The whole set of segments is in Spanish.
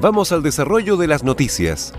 Vamos al desarrollo de las noticias.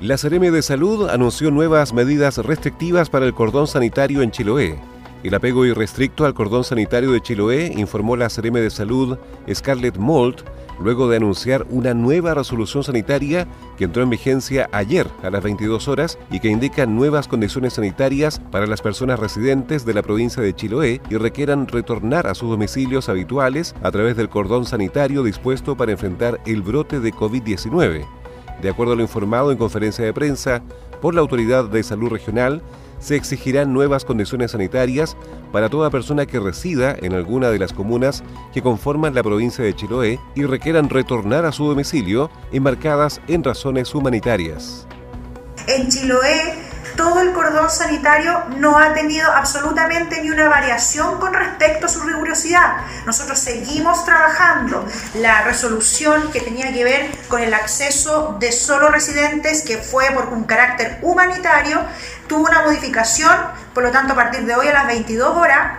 La Seremi de Salud anunció nuevas medidas restrictivas para el cordón sanitario en Chiloé. El apego irrestricto al cordón sanitario de Chiloé, informó la Seremi de Salud Scarlett Mold, luego de anunciar una nueva resolución sanitaria que entró en vigencia ayer a las 22 horas y que indica nuevas condiciones sanitarias para las personas residentes de la provincia de Chiloé y requieran retornar a sus domicilios habituales a través del cordón sanitario dispuesto para enfrentar el brote de COVID-19. De acuerdo a lo informado en conferencia de prensa por la Autoridad de Salud Regional, se exigirán nuevas condiciones sanitarias para toda persona que resida en alguna de las comunas que conforman la provincia de Chiloé y requieran retornar a su domicilio enmarcadas en razones humanitarias. En Chiloé todo el cordón sanitario no ha tenido absolutamente ni una variación con respecto a su rigurosidad. Nosotros seguimos trabajando. La resolución que tenía que ver con el acceso de solo residentes, que fue por un carácter humanitario, tuvo una modificación, por lo tanto a partir de hoy a las 22 horas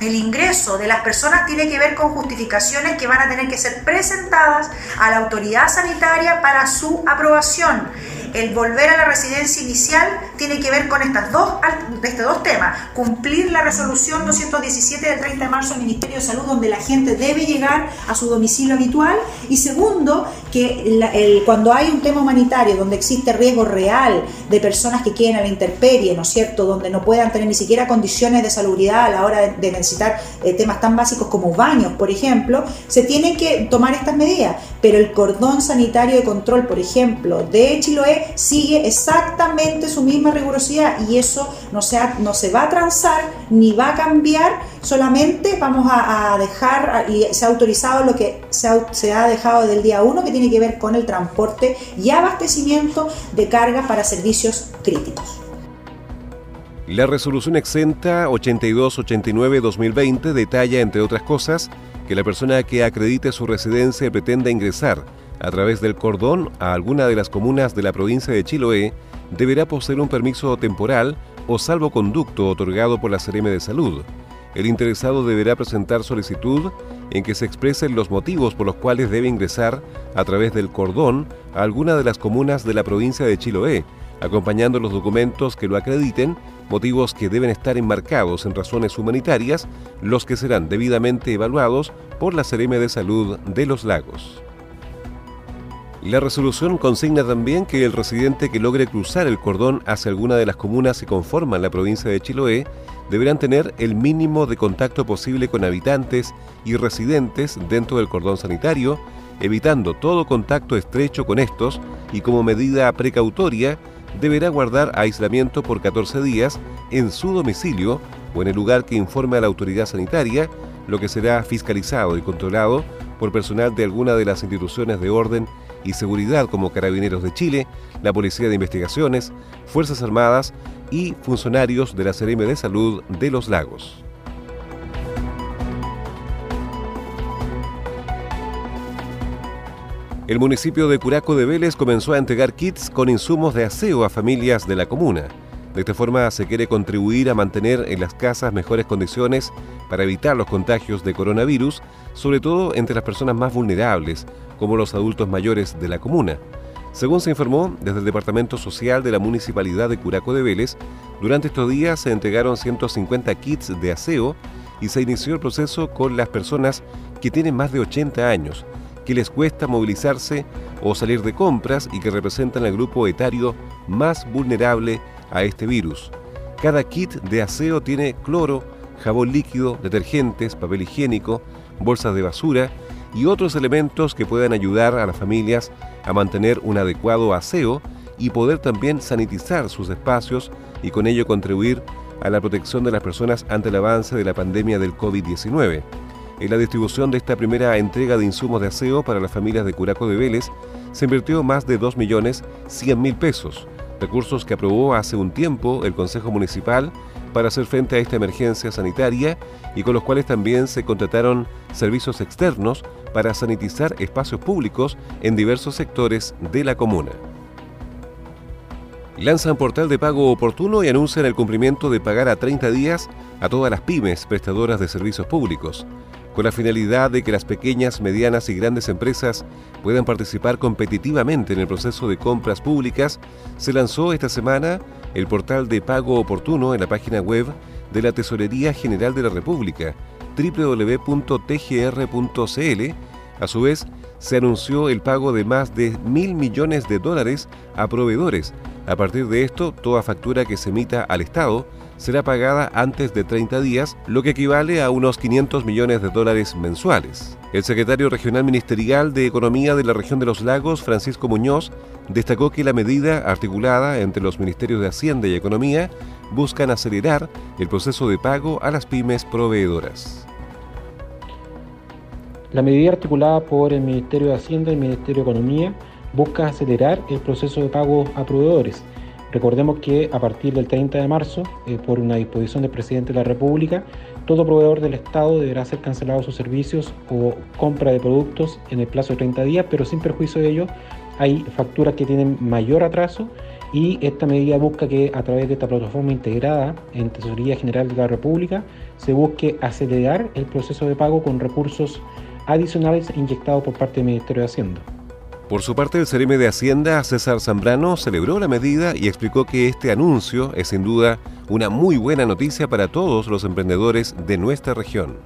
el ingreso de las personas tiene que ver con justificaciones que van a tener que ser presentadas a la autoridad sanitaria para su aprobación el volver a la residencia inicial tiene que ver con estas dos, estos dos temas. Cumplir la resolución 217 del 30 de marzo del Ministerio de Salud, donde la gente debe llegar a su domicilio habitual. Y segundo, que cuando hay un tema humanitario, donde existe riesgo real de personas que queden a la intemperie, ¿no es cierto?, donde no puedan tener ni siquiera condiciones de salubridad a la hora de, necesitar eh, temas tan básicos como baños, por ejemplo, se tienen que tomar estas medidas. Pero el cordón sanitario de control, por ejemplo, de Chiloé, sigue exactamente su misma rigurosidad y eso no se, no se va a transar ni va a cambiar, solamente vamos a, dejar, y se ha autorizado lo que se ha, se ha dejado del día 1 que tiene que ver con el transporte y abastecimiento de cargas para servicios críticos. La resolución exenta 8289-2020 detalla, entre otras cosas, que la persona que acredite su residencia pretenda ingresar a través del cordón a alguna de las comunas de la provincia de Chiloé, deberá poseer un permiso temporal o salvoconducto otorgado por la CRM de Salud. El interesado deberá presentar solicitud en que se expresen los motivos por los cuales debe ingresar a través del cordón a alguna de las comunas de la provincia de Chiloé, acompañando los documentos que lo acrediten, motivos que deben estar enmarcados en razones humanitarias, los que serán debidamente evaluados por la CRM de Salud de los Lagos. La resolución consigna también que el residente que logre cruzar el cordón hacia alguna de las comunas que conforman la provincia de Chiloé deberán tener el mínimo de contacto posible con habitantes y residentes dentro del cordón sanitario, evitando todo contacto estrecho con estos y como medida precautoria deberá guardar aislamiento por 14 días en su domicilio o en el lugar que informe a la autoridad sanitaria, lo que será fiscalizado y controlado por personal de alguna de las instituciones de orden y seguridad como Carabineros de Chile, la Policía de Investigaciones, Fuerzas Armadas y funcionarios de la CRM de Salud de los Lagos. El municipio de Curaco de Vélez comenzó a entregar kits con insumos de aseo a familias de la comuna. De esta forma se quiere contribuir a mantener en las casas mejores condiciones para evitar los contagios de coronavirus, sobre todo entre las personas más vulnerables, como los adultos mayores de la comuna. Según se informó desde el Departamento Social de la Municipalidad de Curaco de Vélez, durante estos días se entregaron 150 kits de aseo y se inició el proceso con las personas que tienen más de 80 años, que les cuesta movilizarse o salir de compras y que representan al grupo etario más vulnerable a este virus. Cada kit de aseo tiene cloro, jabón líquido, detergentes, papel higiénico, bolsas de basura y otros elementos que puedan ayudar a las familias a mantener un adecuado aseo y poder también sanitizar sus espacios y con ello contribuir a la protección de las personas ante el avance de la pandemia del COVID-19. En la distribución de esta primera entrega de insumos de aseo para las familias de Curaco de Vélez se invirtió más de 2.100.000 pesos, recursos que aprobó hace un tiempo el Consejo Municipal para hacer frente a esta emergencia sanitaria y con los cuales también se contrataron servicios externos para sanitizar espacios públicos en diversos sectores de la comuna. Lanzan portal de pago oportuno y anuncian el cumplimiento de pagar a 30 días a todas las pymes prestadoras de servicios públicos con la finalidad de que las pequeñas, medianas y grandes empresas puedan participar competitivamente en el proceso de compras públicas, se lanzó esta semana el portal de pago oportuno en la página web de la Tesorería General de la República, www.tgr.cl. A su vez, se anunció el pago de más de mil millones de dólares a proveedores. A partir de esto, toda factura que se emita al Estado será pagada antes de 30 días, lo que equivale a unos 500 millones de dólares mensuales. El secretario regional ministerial de Economía de la región de los lagos, Francisco Muñoz, destacó que la medida articulada entre los ministerios de Hacienda y Economía buscan acelerar el proceso de pago a las pymes proveedoras. La medida articulada por el Ministerio de Hacienda y el Ministerio de Economía busca acelerar el proceso de pago a proveedores Recordemos que a partir del 30 de marzo, eh, por una disposición del presidente de la República, todo proveedor del Estado deberá ser cancelado sus servicios o compra de productos en el plazo de 30 días, pero sin perjuicio de ello, hay facturas que tienen mayor atraso y esta medida busca que a través de esta plataforma integrada en Tesorería General de la República se busque acelerar el proceso de pago con recursos adicionales inyectados por parte del Ministerio de Hacienda. Por su parte, el CRM de Hacienda, César Zambrano, celebró la medida y explicó que este anuncio es sin duda una muy buena noticia para todos los emprendedores de nuestra región.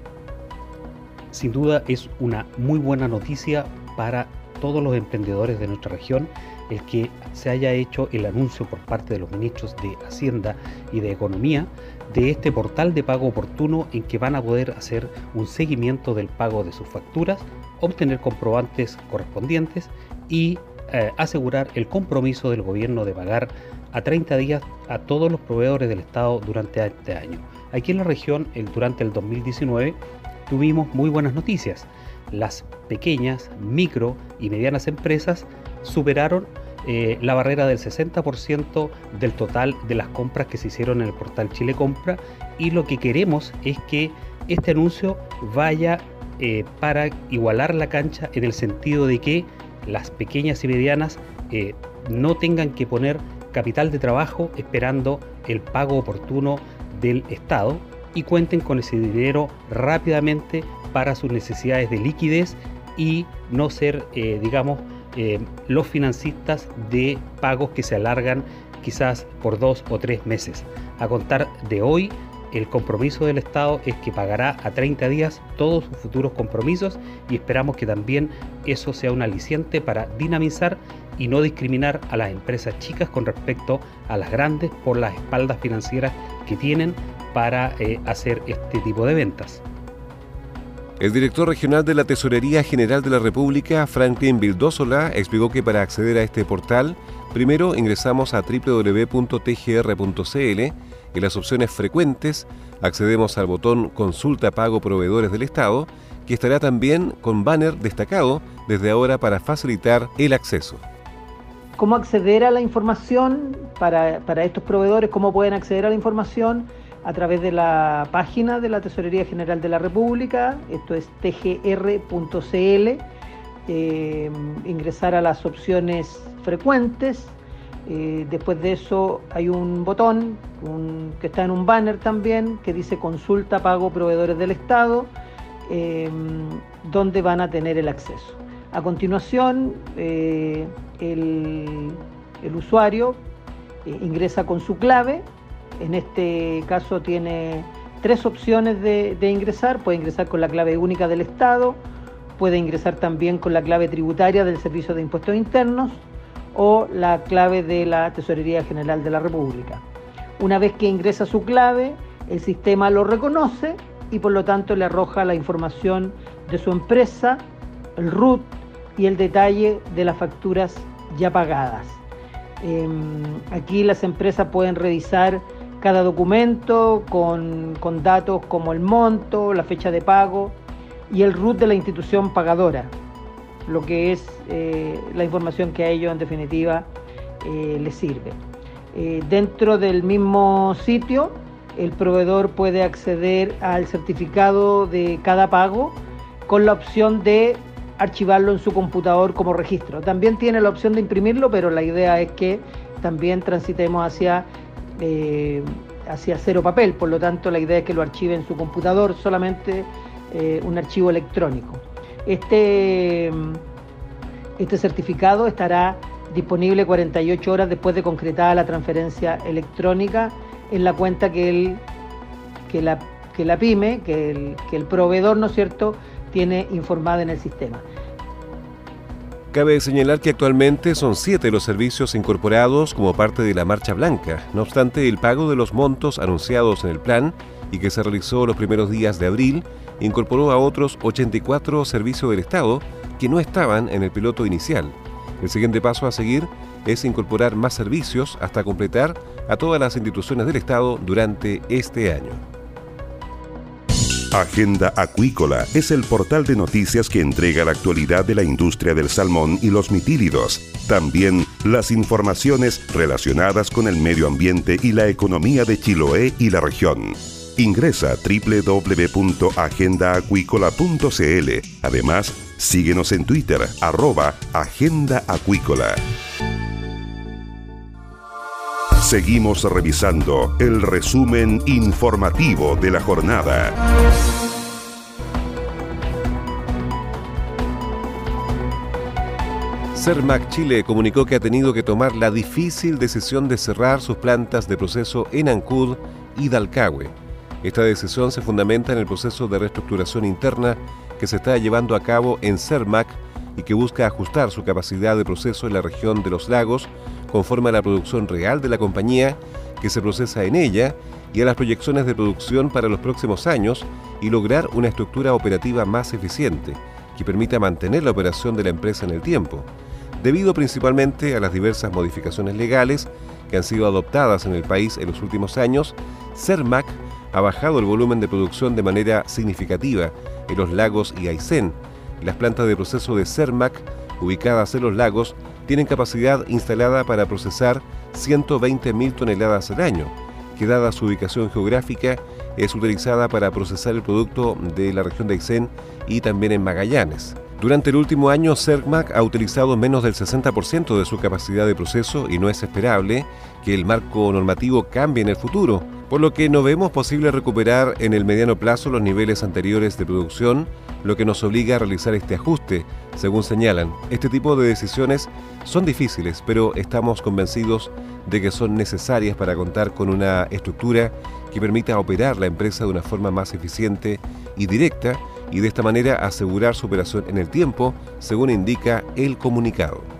Sin duda es una muy buena noticia para todos los emprendedores de nuestra región el que se haya hecho el anuncio por parte de los ministros de Hacienda y de Economía de este portal de pago oportuno en que van a poder hacer un seguimiento del pago de sus facturas, obtener comprobantes correspondientes y eh, asegurar el compromiso del gobierno de pagar a 30 días a todos los proveedores del Estado durante este año. Aquí en la región, durante el 2019, tuvimos muy buenas noticias. Las pequeñas, micro y medianas empresas superaron eh, la barrera del 60% del total de las compras que se hicieron en el portal Chile Compra y lo que queremos es que este anuncio vaya eh, para igualar la cancha en el sentido de que las pequeñas y medianas eh, no tengan que poner capital de trabajo esperando el pago oportuno del Estado y cuenten con ese dinero rápidamente para sus necesidades de liquidez y no ser, eh, digamos, eh, los financistas de pagos que se alargan quizás por dos o tres meses. A contar de hoy, el compromiso del Estado es que pagará a 30 días todos sus futuros compromisos y esperamos que también eso sea un aliciente para dinamizar y no discriminar a las empresas chicas con respecto a las grandes por las espaldas financieras que tienen para eh, hacer este tipo de ventas. El director regional de la Tesorería General de la República, Franklin Vildósola, explicó que para acceder a este portal, primero ingresamos a www.tgr.cl en las opciones frecuentes accedemos al botón Consulta Pago Proveedores del Estado, que estará también con banner destacado desde ahora para facilitar el acceso. ¿Cómo acceder a la información para, estos proveedores? ¿Cómo pueden acceder a la información? A través de la página de la Tesorería General de la República, esto es tgr.cl, eh, ingresar a las opciones frecuentes, eh, después de eso hay un botón que está en un banner también que dice consulta pago proveedores del Estado, eh, donde van a tener el acceso. A continuación, eh, el, usuario ingresa con su clave. En este caso tiene tres opciones de ingresar. Puede ingresar con la clave única del Estado, puede ingresar también con la clave tributaria del Servicio de Impuestos Internos o la clave de la Tesorería General de la República. Una vez que ingresa su clave, el sistema lo reconoce y por lo tanto le arroja la información de su empresa, el RUT y el detalle de las facturas ya pagadas. Em, aquí las empresas pueden revisar cada documento con, con datos como el monto, la fecha de pago y el RUT de la institución pagadora, lo que es eh, la información que a ellos en definitiva eh, les sirve. Eh, dentro del mismo sitio, el proveedor puede acceder al certificado de cada pago con la opción de archivarlo en su computador como registro. También tiene la opción de imprimirlo, pero la idea es que también transitemos hacia, hacia cero papel. Por lo tanto, la idea es que lo archive en su computador solamente un archivo electrónico. Este, este certificado estará disponible 48 horas después de concretada la transferencia electrónica en la cuenta que, el, que, la, que la pyme, que el, que el proveedor, ¿no es cierto?, tiene informada en el sistema. Cabe señalar que actualmente son siete los servicios incorporados como parte de la Marcha Blanca. No obstante, el pago de los montos anunciados en el plan y que se realizó los primeros días de abril incorporó a otros 84 servicios del Estado que no estaban en el piloto inicial. El siguiente paso a seguir es incorporar más servicios hasta completar a todas las instituciones del Estado durante este año. Agenda Acuícola es el portal de noticias que entrega la actualidad de la industria del salmón y los mitílidos. También las informaciones relacionadas con el medio ambiente y la economía de Chiloé y la región. Ingresa a www.agendaacuícola.cl. Además, síguenos en Twitter, arroba Agenda. Seguimos revisando el resumen informativo de la jornada. CERMAC Chile comunicó que ha tenido que tomar la difícil decisión de cerrar sus plantas de proceso en Ancud y Dalcahue esta decisión se fundamenta en el proceso de reestructuración interna que se está llevando a cabo en CERMAC y que busca ajustar su capacidad de proceso en la región de los lagos conforme a la producción real de la compañía que se procesa en ella y a las proyecciones de producción para los próximos años y lograr una estructura operativa más eficiente que permita mantener la operación de la empresa en el tiempo, debido principalmente a las diversas modificaciones legales que han sido adoptadas en el país en los últimos años, CERMAC ha bajado el volumen de producción de manera significativa en los lagos y Aysén. Las plantas de proceso de CERMAC, ubicadas en los lagos, tienen capacidad instalada para procesar 120.000 toneladas al año, que dada su ubicación geográfica es utilizada para procesar el producto de la región de Aysén y también en Magallanes. Durante el último año, CERMAC ha utilizado menos del 60% de su capacidad de proceso y no es esperable que el marco normativo cambie en el futuro, por lo que no vemos posible recuperar en el mediano plazo los niveles anteriores de producción, lo que nos obliga a realizar este ajuste, según señalan. Este tipo de decisiones son difíciles, pero estamos convencidos de que son necesarias para contar con una estructura que permita operar la empresa de una forma más eficiente y directa, y de esta manera asegurar su operación en el tiempo, según indica el comunicado.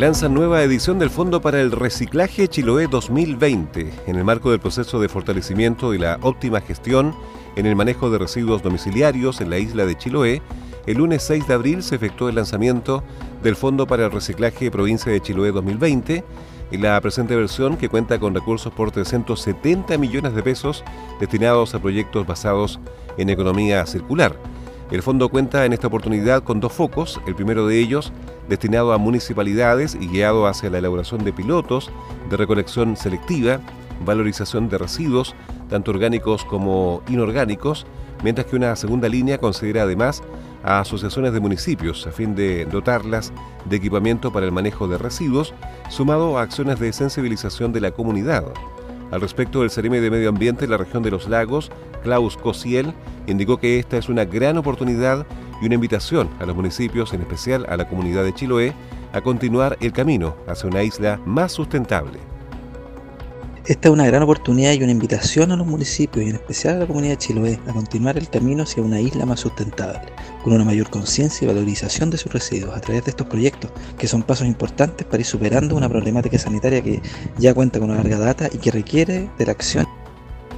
lanza nueva edición del Fondo para el Reciclaje Chiloé 2020 en el marco del proceso de fortalecimiento y la óptima gestión en el manejo de residuos domiciliarios en la isla de Chiloé. El lunes 6 de abril se efectuó el lanzamiento del Fondo para el Reciclaje Provincia de Chiloé 2020 en la presente versión, que cuenta con recursos por 370 millones de pesos destinados a proyectos basados en economía circular. El fondo cuenta en esta oportunidad con dos focos, el primero de ellos destinado a municipalidades y guiado hacia la elaboración de pilotos de recolección selectiva, valorización de residuos, tanto orgánicos como inorgánicos, mientras que una segunda línea considera además a asociaciones de municipios a fin de dotarlas de equipamiento para el manejo de residuos, sumado a acciones de sensibilización de la comunidad. Al respecto del Cereme de Medio Ambiente en la región de los lagos, Klaus Cosiel indicó que esta es una gran oportunidad y una invitación a los municipios, en especial a la comunidad de Chiloé, a continuar el camino hacia una isla más sustentable Esta es una gran oportunidad y una invitación a los municipios y en especial a la comunidad de Chiloé a continuar el camino hacia una isla más sustentable, con una mayor conciencia y valorización de sus residuos a través de estos proyectos, que son pasos importantes para ir superando una problemática sanitaria que ya cuenta con una larga data y que requiere de la acción.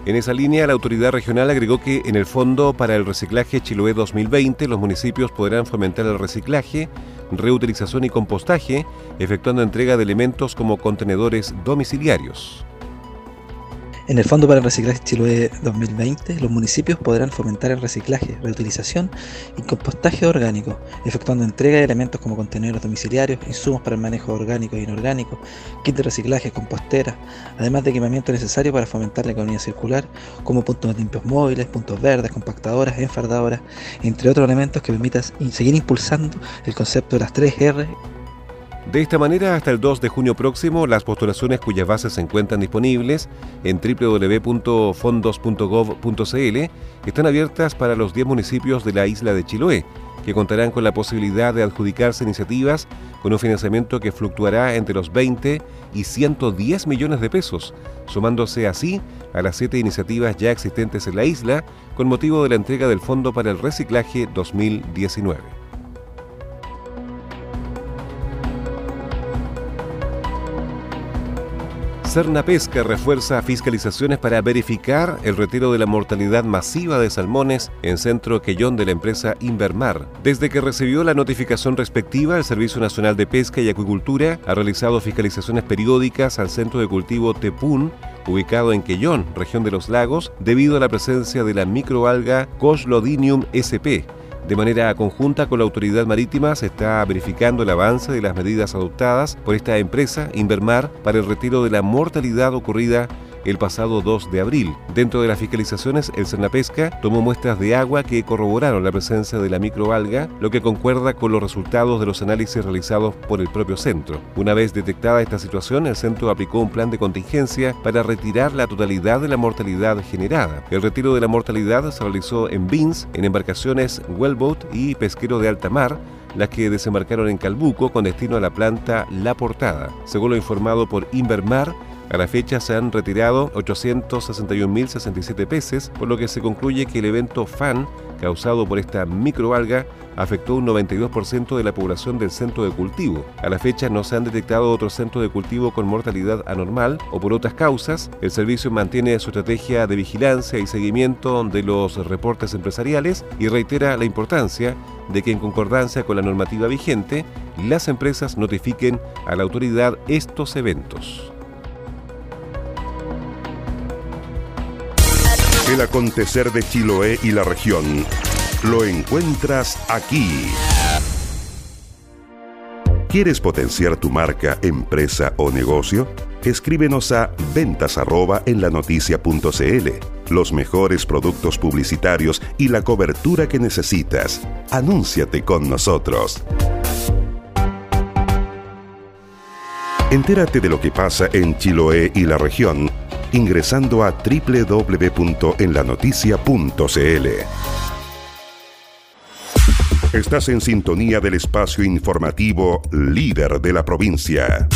En esa línea, la autoridad regional agregó que en el Fondo para el Reciclaje Chiloé 2020 los municipios podrán fomentar el reciclaje, reutilización y compostaje, efectuando entrega de elementos como contenedores domiciliarios. En el Fondo para el Reciclaje Chiloé 2020, los municipios podrán fomentar el reciclaje, reutilización y compostaje orgánico, efectuando entrega de elementos como contenedores domiciliarios, insumos para el manejo orgánico e inorgánico, kit de reciclaje, compostera, además de equipamiento necesario para fomentar la economía circular, como puntos limpios móviles, puntos verdes, compactadoras, enfardadoras, entre otros elementos que permitan seguir impulsando el concepto de las 3R de esta manera, hasta el 2 de junio próximo, las postulaciones cuyas bases se encuentran disponibles en www.fondos.gov.cl están abiertas para los 10 municipios de la isla de Chiloé, que contarán con la posibilidad de adjudicarse iniciativas con un financiamiento que fluctuará entre los 20 y 110 millones de pesos, sumándose así a las siete iniciativas ya existentes en la isla con motivo de la entrega del Fondo para el Reciclaje 2019. Pesca refuerza fiscalizaciones para verificar el retiro de la mortalidad masiva de salmones en Centro Quellón de la empresa Invermar. Desde que recibió la notificación respectiva, el Servicio Nacional de Pesca y Acuicultura ha realizado fiscalizaciones periódicas al centro de cultivo Tepún, ubicado en Quellón, región de los lagos, debido a la presencia de la microalga Coslodinium sp de manera conjunta con la autoridad marítima se está verificando el avance de las medidas adoptadas por esta empresa, Invermar, para el retiro de la mortalidad ocurrida el pasado 2 de abril. Dentro de las fiscalizaciones, el Cernapesca tomó muestras de agua que corroboraron la presencia de la microalga, lo que concuerda con los resultados de los análisis realizados por el propio centro. Una vez detectada esta situación, el centro aplicó un plan de contingencia para retirar la totalidad de la mortalidad generada. El retiro de la mortalidad se realizó en BINS, en embarcaciones Wellboat y pesquero de alta mar, las que desembarcaron en Calbuco con destino a la planta La Portada. Según lo informado por Invermar, a la fecha se han retirado 861.067 peces, por lo que se concluye que el evento FAN causado por esta microalga afectó un 92% de la población del centro de cultivo. A la fecha no se han detectado otros centros de cultivo con mortalidad anormal o por otras causas. El servicio mantiene su estrategia de vigilancia y seguimiento de los reportes empresariales y reitera la importancia de que en concordancia con la normativa vigente, las empresas notifiquen a la autoridad estos eventos. El acontecer de Chiloé y la región lo encuentras aquí. ¿Quieres potenciar tu marca, empresa o negocio? Escríbenos a ventas en la noticia.cl. Los mejores productos publicitarios y la cobertura que necesitas. Anúnciate con nosotros. Entérate de lo que pasa en Chiloé y la región ingresando a www.enlanoticia.cl. Estás en sintonía del espacio informativo líder de la provincia.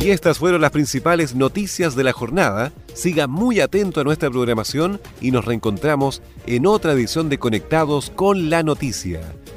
Y estas fueron las principales noticias de la jornada. Siga muy atento a nuestra programación y nos reencontramos en otra edición de Conectados con la Noticia.